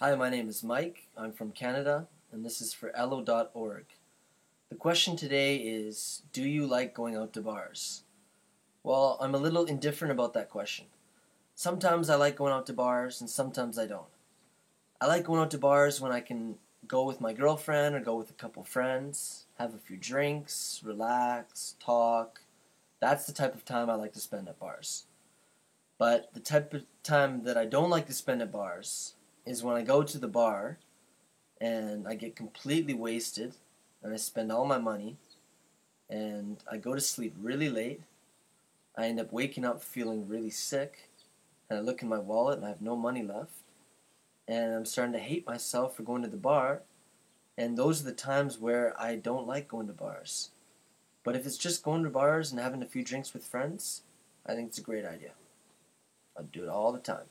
Hi, my name is Mike. I'm from Canada, and this is for Elllo.org. The question today is Do you like going out to bars? Well, I'm a little indifferent about that question. Sometimes I like going out to bars, and sometimes I don't. I like going out to bars when I can go with my girlfriend or go with a couple friends, have a few drinks, relax, talk. That's the type of time I like to spend at bars. But the type of time that I don't like to spend at bars is when I go to the bar and I get completely wasted and I spend all my money and I go to sleep really late. I end up waking up feeling really sick and I look in my wallet and I have no money left and I'm starting to hate myself for going to the bar. And those are the times where I don't like going to bars. But if it's just going to bars and having a few drinks with friends, I think it's a great idea. I do it all the time.